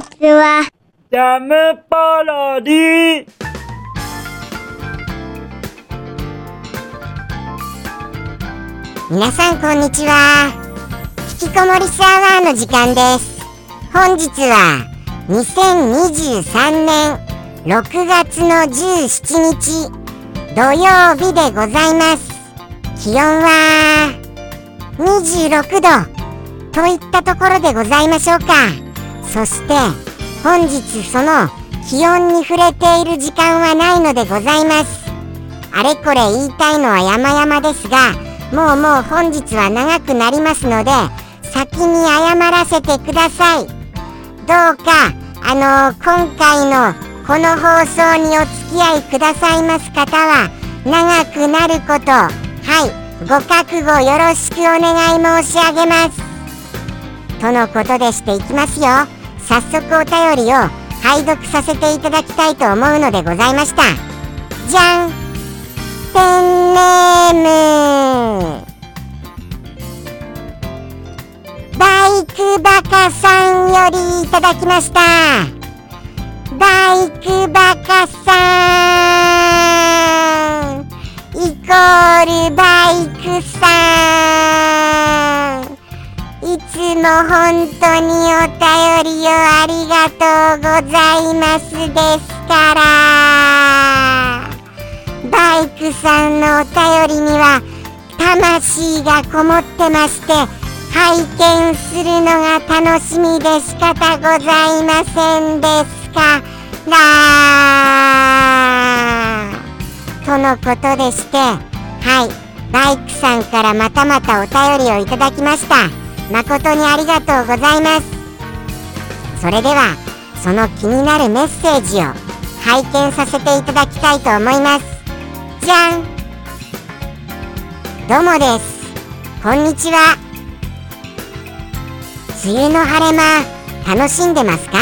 ちは。ジャムパロディ。皆さんこんにちは。引きこもりサワーの時間です。本日は2023年6月の17日土曜日でございます。気温は26度といったところでございましょうかそして本日その気温に触れている時間はないのでございます。あれこれ言いたいのは山々ですがもうもう本日は長くなりますので先に謝らせてください。どうかあのー、今回のこの放送にお付き合いくださいます方は長くなることはいご覚悟よろしくお願い申し上げます。とのことでしていきますよ。早速お便りを拝読させていただきたいと思うのでございました。じゃんペンネーム。バイクバカさんよりいただきました。バイクバカさんイコールバイクさん。いつも本当にお便りをありがとうございますですから。バイクさんのお便りには魂がこもってまして拝見するのが楽しみで仕方ございませんですから。とのことでしてはいバイクさんからまたまたお便りをいただきました。誠にありがとうございます。それではその気になるメッセージを拝見させていただきたいと思います。じゃん。どうもです。こんにちは。梅雨の晴れ間楽しんでますか？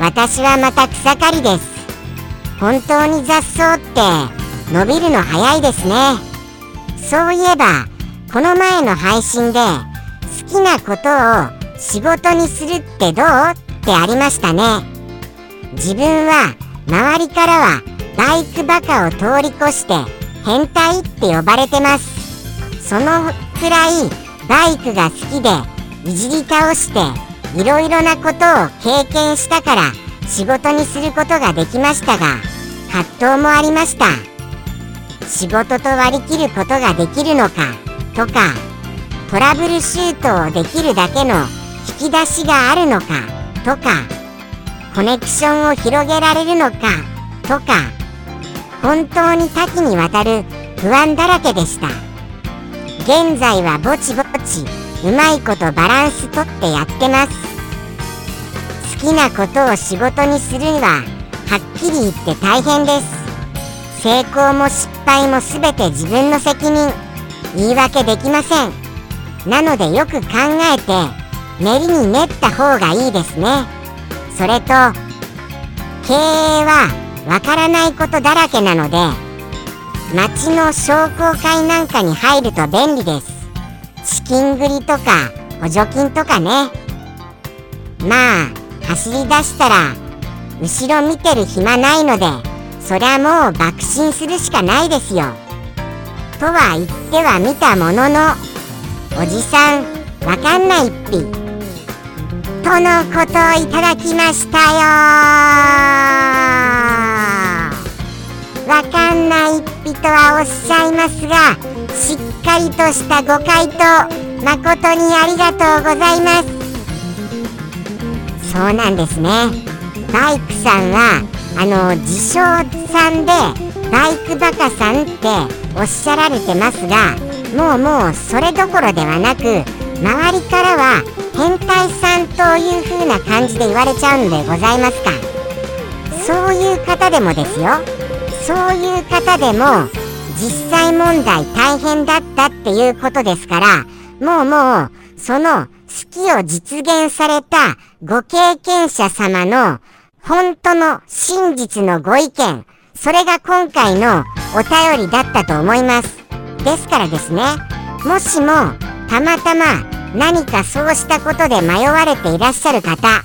私はまた草刈りです。本当に雑草って伸びるの早いですね。そういえばこの前の配信できなことを仕事にするってどう？ってありましたね。自分は周りからはバイクバカを通り越して変態って呼ばれてます。そのくらいバイクが好きでいじり倒していろいろなことを経験したから仕事にすることができましたが葛藤もありました。仕事と割り切ることができるのかとかトラブルシュートをできるだけの引き出しがあるのかとかコネクションを広げられるのかとか本当に多岐にわたる不安だらけでした。現在はぼちぼちうまいことバランスとってやってます。好きなことを仕事にするにははっきり言って大変です。成功も失敗も全て自分の責任。言い訳できません。なのでよく考えて練りに練った方がいいですね。それと経営はわからないことだらけなので町の商工会なんかに入ると便利です。資金繰りとか補助金とかね。まあ走り出したら後ろ見てる暇ないのでそりゃもう爆心するしかないですよ。とは言ってはみたもののおじさんわかんないっぴ。とのことをいただきましたよ。わかんないっぴとはおっしゃいますがしっかりとしたご回答誠にありがとうございます。そうなんですね。バイクさんはあの自称さんでバイクバカさんっておっしゃられてますがもうもうそれどころではなく周りからは変態さんという風な感じで言われちゃうのでございますか。そういう方でもですよ。そういう方でも実際問題大変だったっていうことですからもうもうその好きを実現されたご経験者様の本当の真実のご意見それが今回のお便りだったと思います。ですからですね。もしもたまたま何かそうしたことで迷われていらっしゃる方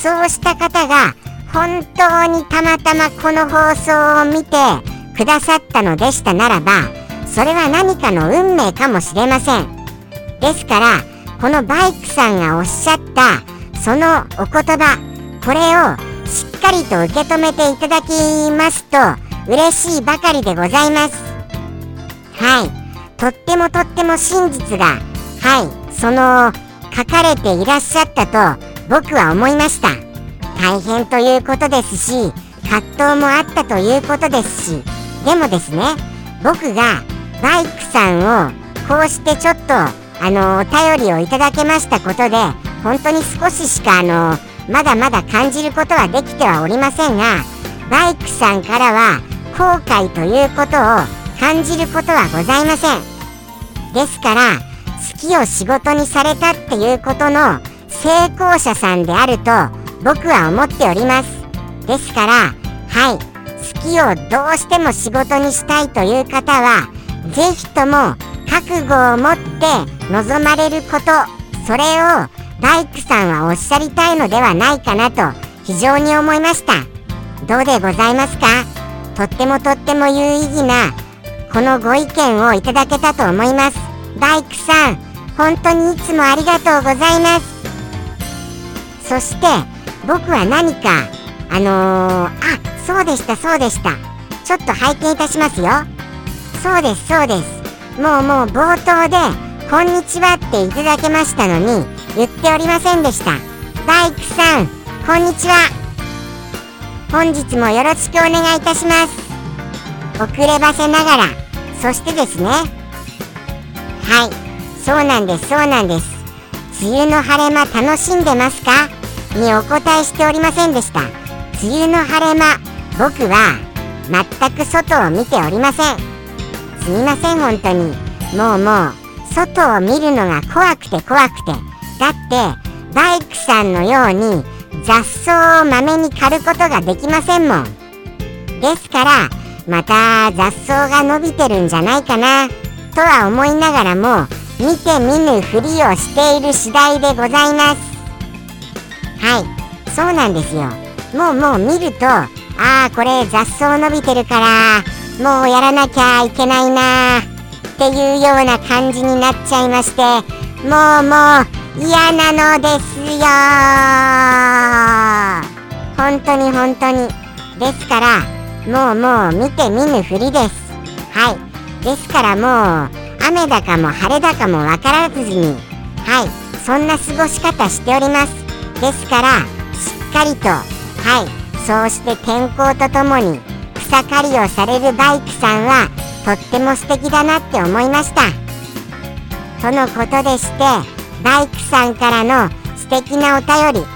そうした方が本当にたまたまこの放送を見てくださったのでしたならばそれは何かの運命かもしれません。ですからこのバイクさんがおっしゃったそのお言葉これをしっかりと受け止めていただきますと嬉しいばかりでございます。はい。とってもとっても真実がはい。その書かれていらっしゃったと僕は思いました。大変ということですし葛藤もあったということですしでもですね僕がバイクさんをこうしてちょっとあのお便りをいただけましたことで本当に少ししかあのまだまだ感じることはできてはおりませんがバイクさんからは後悔ということを感じることはございません。ですから好きを仕事にされたっていうことの成功者さんであると僕は思っております。ですからはい好きをどうしても仕事にしたいという方は是非とも覚悟を持って望まれることそれをバイクさんはおっしゃりたいのではないかなと非常に思いました。どうでございますか？とってもとっても有意義なこのご意見をいただけたと思います。バイクさん本当にいつもありがとうございます。そして僕は何かあのー、あそうでしたそうでした。ちょっと拝見いたしますよ。そうですそうです。もうもう冒頭で「こんにちは」っていただけましたのに言っておりませんでした。バイクさんこんにちは。本日もよろしくお願いいたします。遅ればせながら。そしてですね。はい。そうなんですそうなんです。梅雨の晴れ間楽しんでますか？にお答えしておりませんでした。梅雨の晴れ間僕は全く外を見ておりません。すみません本当に。もうもう外を見るのが怖くて怖くて。だってバイクさんのように雑草をまめに刈ることができませんもん。ですからまた雑草が伸びてるんじゃないかなとは思いながらも見て見ぬふりをしている次第でございます。はいそうなんですよ。もうもう見るとああこれ雑草伸びてるからもうやらなきゃいけないなっていうような感じになっちゃいましてもうもう嫌なのですよ。本当に本当に。ですからもうもう見て見ぬふりです。はい。ですからもう雨だかも晴れだかも分からずに。はい。そんな過ごし方しております。ですからしっかりとはい。そうして天候とともに草刈りをされるバイクさんはとっても素敵だなって思いました。とのことでしてバイクさんからの素敵なお便り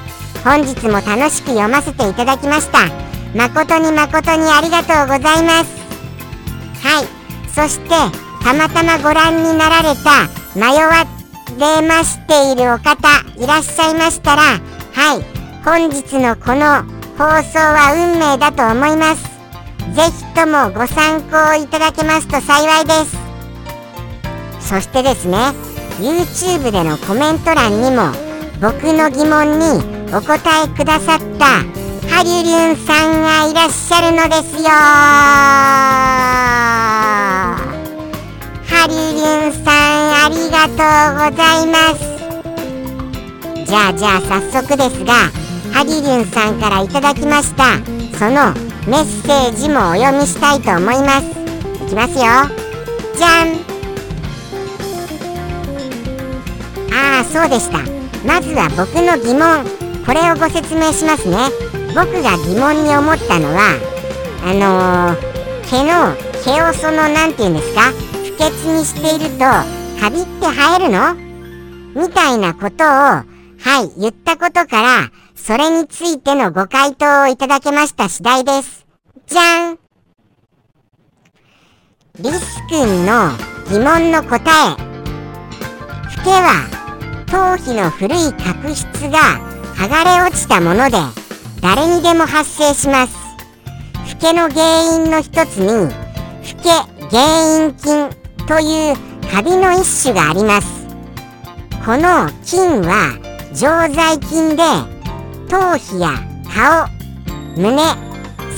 本日も楽しく読ませていただきました。誠に誠にありがとうございます。はい。そしてたまたまご覧になられた迷われましているお方いらっしゃいましたらはい。本日のこの放送は運命だと思います。ぜひともご参考いただけますと幸いです。そしてですね YouTube でのコメント欄にも僕の疑問にお答えくださったハリリュンさんがいらっしゃるのですよ。ハリリュンさんありがとうございます。じゃあじゃあ早速ですがハリリュンさんからいただきましたそのメッセージもお読みしたいと思います。いきますよ。じゃん。ああそうでした。まずは僕の疑問。これをご説明しますね。僕が疑問に思ったのはあのー、毛の毛をその何て言うんですか？不潔にしているとカビって生えるの？みたいなことをはい言ったことからそれについてのご回答をいただけました次第です。じゃんリス君の疑問の答え。フケは頭皮の古い角質が剥がれ落ちたもので誰にでも発生します。フケの原因の一つにフケ原因菌というカビの一種があります。この菌は常在菌で頭皮や顔胸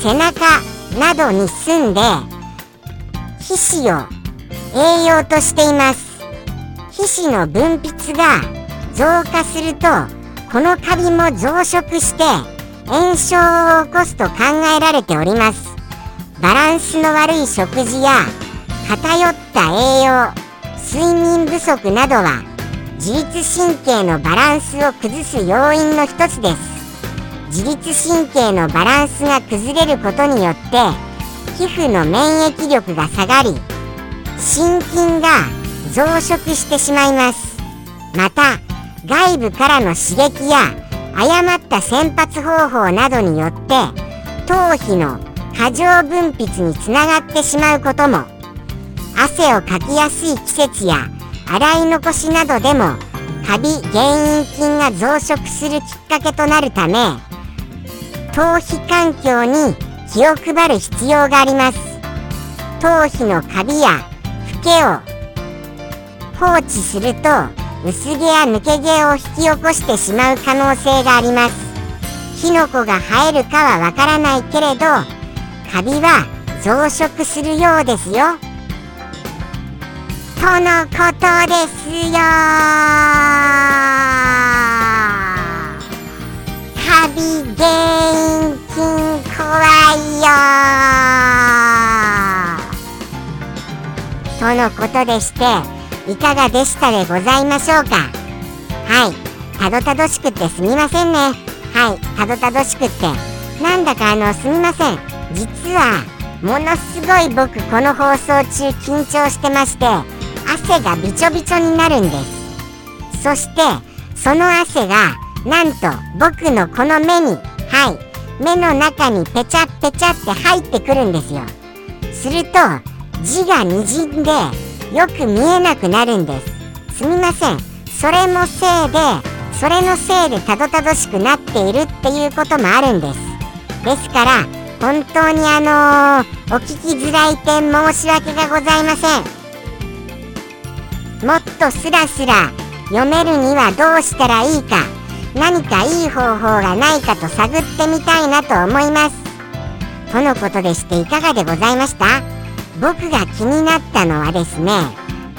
背中などに住んで皮脂を栄養としています皮脂の分泌が増加するとこのカビも増殖して炎症を起こすと考えられております。バランスの悪い食事や偏った栄養睡眠不足などは自律神経のバランスを崩す要因の一つです。自律神経のバランスが崩れることによって皮膚の免疫力が下がり心筋が増殖してしまいます。また外部からの刺激や誤った洗髪方法などによって頭皮の過剰分泌につながってしまうことも汗をかきやすい季節や洗い残しなどでもカビ原因菌が増殖するきっかけとなるため頭皮環境に気を配る必要があります。頭皮のカビやフケを放置すると薄毛や抜け毛を引き起こしてしまう可能性があります。キノコが生えるかはわからないけれどカビは増殖するようですよ。とのことですよ。カビ原因菌怖いよ。とのことでしていかがでしたでございましょうか？はい。たどたどしくてすみませんね。はい。たどたどしくってなんだかあのすみません。実はものすごい僕この放送中緊張してまして汗がびちょびちょになるんです。そしてその汗がなんと僕のこの目にはい。目の中にペチャペチャって入ってくるんですよ。すると字がにじんでよく見えなくなるんです。すみません。それもせいでそれのせいでたどたどしくなっているっていうこともあるんです。ですから本当にあのー、お聞きづらい点申し訳がございません。もっとスラスラ読めるにはどうしたらいいか何かいい方法がないかと探ってみたいなと思います。とのことでしていかがでございました？僕が気になったのはですね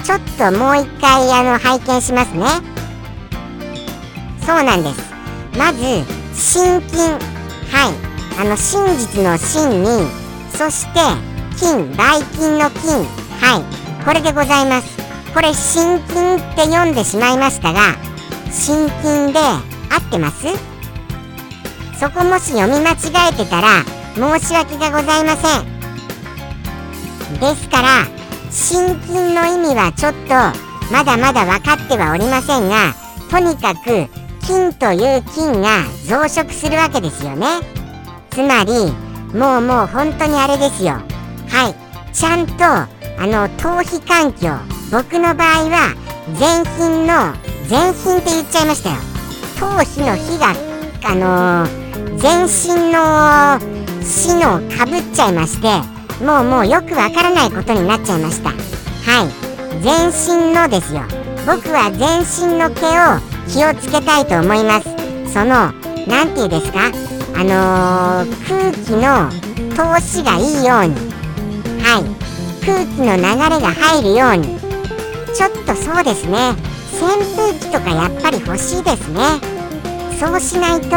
ちょっともう一回あの拝見しますね。そうなんです。まず心筋はい。あの真実の真にそして金。ばい菌の金。はい。これでございます。これ心筋って読んでしまいましたが心筋で合ってます？そこもし読み間違えてたら申し訳がございません。ですから心筋の意味はちょっとまだまだ分かってはおりませんがとにかく菌という菌が増殖するわけですよね。つまりもうもう本当にあれですよ。はい。ちゃんとあの頭皮環境。僕の場合は全身の全身って言っちゃいましたよ。頭皮の火があのー、全身の死のかぶっちゃいましてもうもうよくわからないことになっちゃいました。はい。全身のですよ。僕は全身の毛を気をつけたいと思います。その何て言うですか？あのー、空気の通しがいいように。はい。空気の流れが入るように。ちょっとそうですね。扇風機とかやっぱり欲しいですね。そうしないと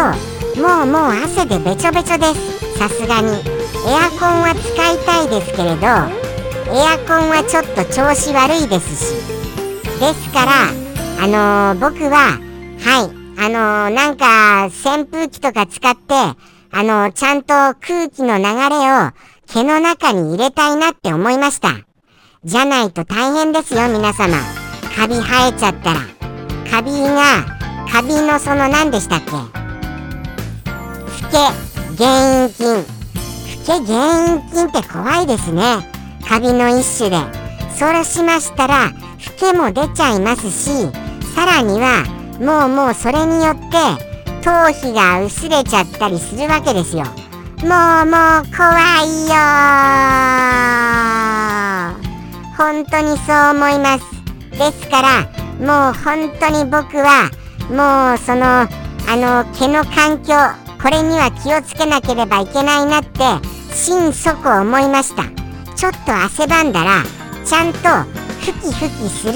もうもう汗でべちょべちょです。さすがに。エアコンは使いたいですけれどエアコンはちょっと調子悪いですし。ですからあのー、僕ははいあのー、なんか扇風機とか使ってあのー、ちゃんと空気の流れを毛の中に入れたいなって思いました。じゃないと大変ですよ皆様。カビ生えちゃったら。カビがカビのその何でしたっけ？フケ原因菌。フケ原因菌って怖いですね。カビの一種で。そうしましたらフケも出ちゃいますしさらにはもうもうそれによって頭皮が薄れちゃったりするわけですよ。もうもう怖いよ本当にそう思います。ですからもう本当に僕はもうそのあの毛の環境これには気をつけなければいけないなって心底思いました。ちょっと汗ばんだらちゃんとふきふきする。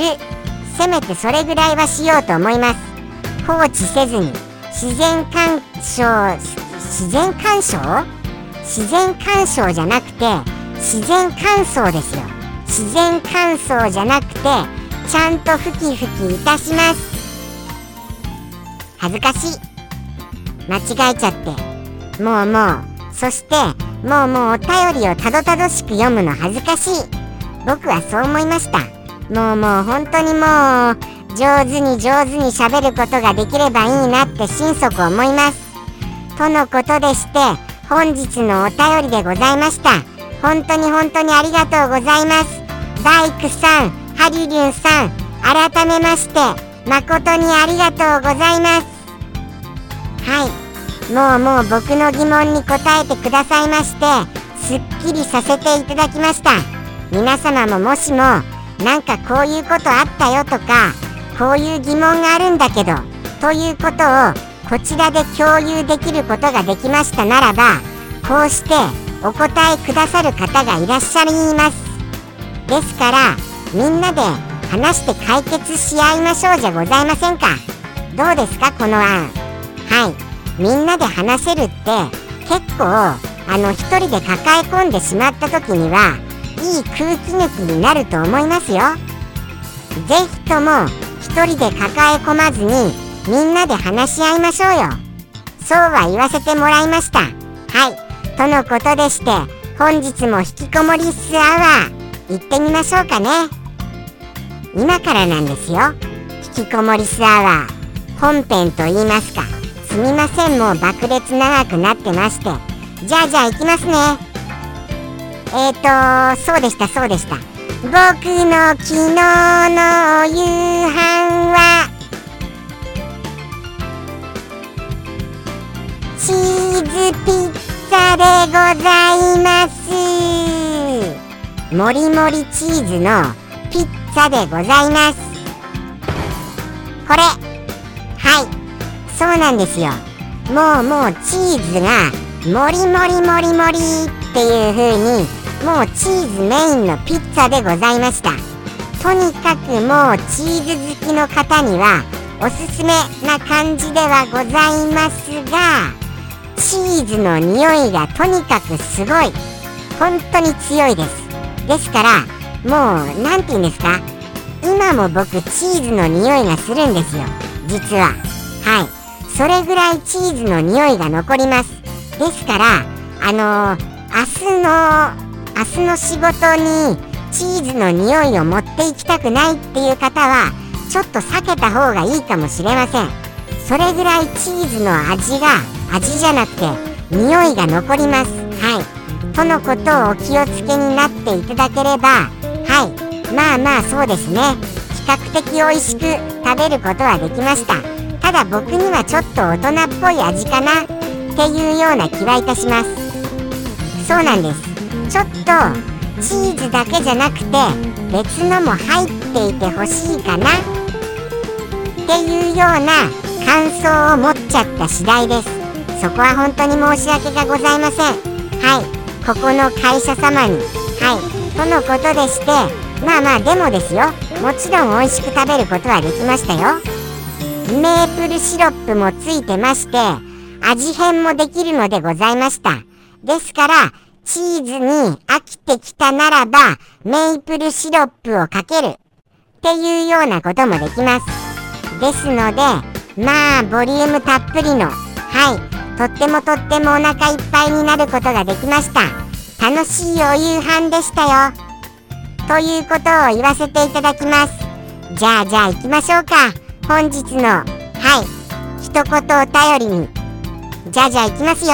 せめてそれぐらいはしようと思います。放置せずに自然干渉自然干渉？自然干渉じゃなくて自然乾燥ですよ。自然乾燥じゃなくてちゃんとふきふきいたします。恥ずかしい。間違えちゃって。もうもう。そしてもうもうお便りをたどたどしく読むの恥ずかしい。僕はそう思いました。もうもう本当にもう上手に上手にしゃべることができればいいなって心底思います。とのことでして本日のお便りでございました。本当に本当にありがとうございます。バイクさんハリリュンさん改めまして誠にありがとうございます。はい。もうもう僕の疑問に答えてくださいましてすっきりさせていただきました。皆様ももしもなんかこういうことあったよとかこういう疑問があるんだけどということをこちらで共有できることができましたならばこうしてお答えくださる方がいらっしゃいます。ですからみんなで話して解決し合いましょうじゃございませんか。どうですかこの案。はい。みんなで話せるって結構あの一人で抱え込んでしまった時にはいい空気抜きになると思いますよ。是非とも一人で抱え込まずにみんなで話し合いましょうよ。そうは言わせてもらいました。はい。とのことでして本日も引きこもりスアワー。行ってみましょうかね。今からなんですよ。引きこもりスアワー。本編と言いますか。すみませんもう爆裂長くなってまして。じゃあじゃあ行きますね。えーとそうでしたそうでした。僕の昨日の夕飯はチーズピッザでございます。もりもりチーズのピッツァでございます。これそうなんですよ。もうもうチーズがもりもりもりもりっていう風にもうチーズメインのピッツァでございました。とにかくもうチーズ好きの方にはおすすめな感じではございますがチーズの匂いがとにかくすごい。本当に強いです。ですからもう何て言うんですか？今も僕チーズの匂いがするんですよ。実は。はい。それぐらいチーズの匂いが残ります。ですからあのー、明日の明日の仕事にチーズの匂いを持っていきたくないっていう方はちょっと避けた方がいいかもしれません。それぐらいチーズの味が味じゃなくて匂いが残ります。はい。とのことをお気をつけになっていただければはい。まあまあそうですね。比較的美味しく食べることはできました。ただ僕にはちょっと大人っぽい味かなっていうような気はいたします。そうなんです。ちょっとチーズだけじゃなくて別のも入っていてほしいかなっていうような感想を持っちゃった次第です。そこは本当に申し訳がございません。はい。ここの会社様に。はい。とのことでしてまあまあでもですよ。もちろん美味しく食べることはできましたよ。メープルシロップもついてまして味変もできるのでございました。ですからチーズに飽きてきたならばメープルシロップをかける。っていうようなこともできます。ですのでまあボリュームたっぷりのはいとってもとってもお腹いっぱいになることができました。楽しいお夕飯でしたよ。ということを言わせていただきます。じゃあじゃあ行きましょうか。本日のはい一言お便りにじゃじゃあ行きますよ。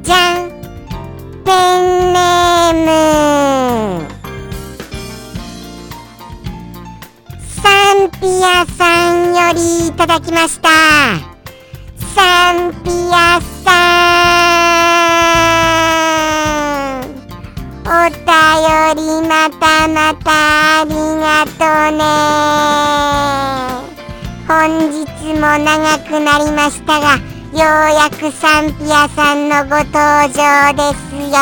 じゃんペンネーム。サンピアさんよりいただきました。サンピアさん。お便りまたまたありがとうね。本日も長くなりましたがようやくサンピアさんのご登場ですよ。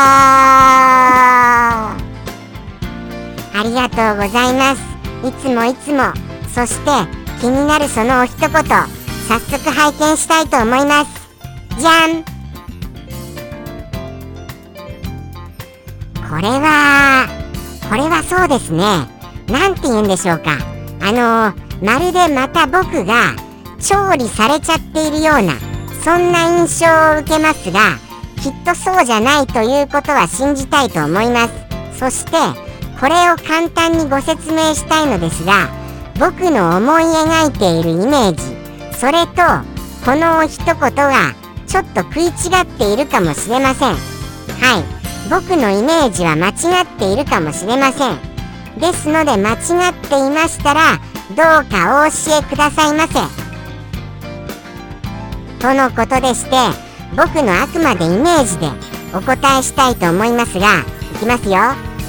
ありがとうございます。いつもいつもそして気になるそのお一言早速拝見したいと思います。じゃん。これはこれはそうですね。なんて言うんでしょうか。あのまるでまた僕が調理されちゃっているようなそんな印象を受けますがきっとそうじゃないということは信じたいと思います。そしてこれを簡単にご説明したいのですが僕の思い描いているイメージそれとこの一言がちょっと食い違っているかもしれません。はい。僕のイメージは間違っているかもしれません。ですので間違っていましたらどうかお教えくださいませ。とのことでして僕のあくまでイメージでお答えしたいと思いますがいきますよ。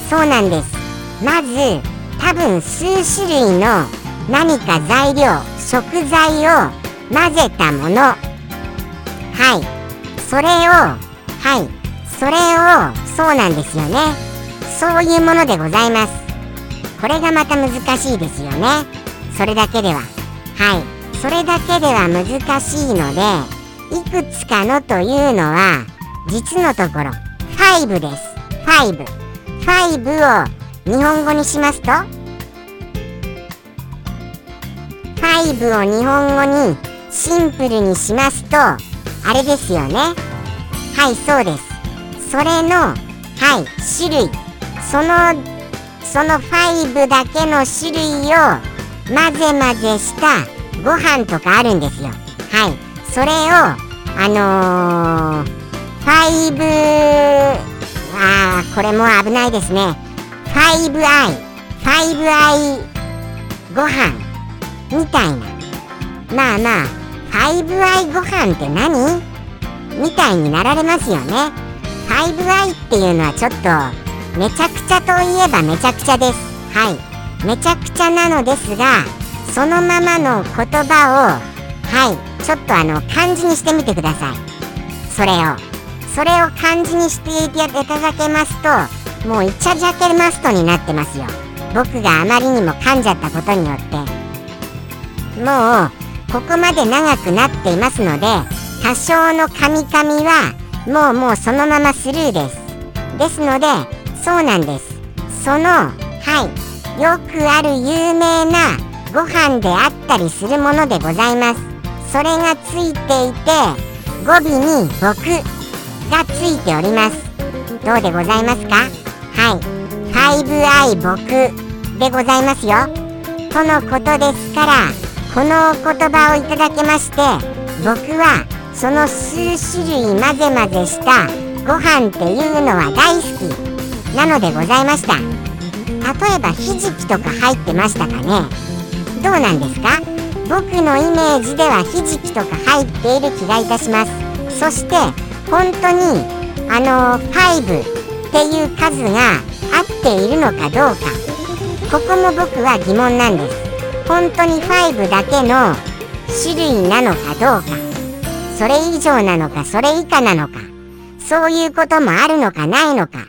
そうなんです。まず多分数種類の何か材料食材を混ぜたもの。はい。それをはい。それをそうなんですよね。そういうものでございます。これがまた難しいですよね。それだけでは。はい。それだけでは難しいのでいくつかのというのは実のところ。5です。5 5を日本語にしますと5を日本語にシンプルにしますとあれですよね。はいそうです。それのはい種類。そのその5だけの種類を混ぜ混ぜしたご飯とかあるんですよ。はい。それをあのー、5あーこれも危ないですね。5i 5i ご飯みたいな。まあまあ 5i ご飯って何？みたいになられますよね。5i っていうのはちょっとめちゃくちゃといえばめちゃくちゃです。はい。めちゃくちゃなのですがそのままの言葉をはいちょっとあの漢字にしてみてください。それを。それを漢字にしていただけますともうイチャジャケマストになってますよ。僕があまりにも噛んじゃったことによって。もうここまで長くなっていますので多少のカミカミはもうもうそのままスルーです。ですのでそうなんです。そのはいよくある有名なご飯であったりするものでございます。それがついていて語尾に「僕」がついております。どうでございますか？はい。5i 僕でございますよ。とのことですからこのお言葉をいただけまして僕はその数種類混ぜ混ぜしたご飯っていうのは大好きなのでございました。例えばひじきとか入ってましたかね。どうなんですか？僕のイメージではひじきとか入っている気がいたします。そして本当にあの5っていう数が合っているのかどうか。ここも僕は疑問なんです。本当に5だけの種類なのかどうか。それ以上なのかそれ以下なのか。そういうこともあるのかないのか。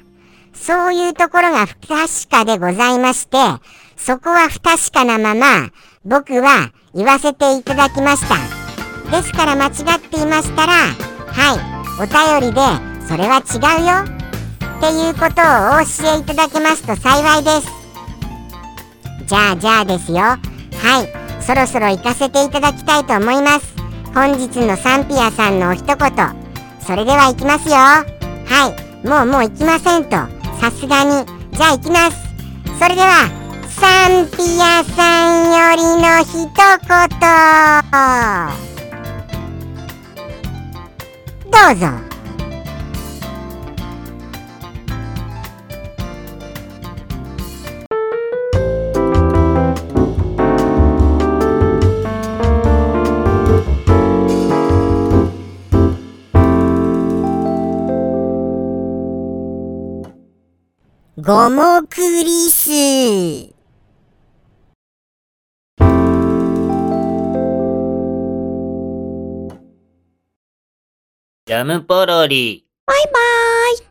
そういうところが不確かでございましてそこは不確かなまま僕は言わせていただきました。ですから間違っていましたらはいお便りでそれは違うよ。っていうことをお教えいただけますと幸いです。じゃあじゃあですよ。はいそろそろ行かせていただきたいと思います。本日のサンピアさんのお一言。それでは行きますよ。はいもうもう行きませんと。さすがに。じゃあ行きます。それではサンピアさんよりの一言。どうぞ。ごもくり。ジャムポロリ。バイバーイ。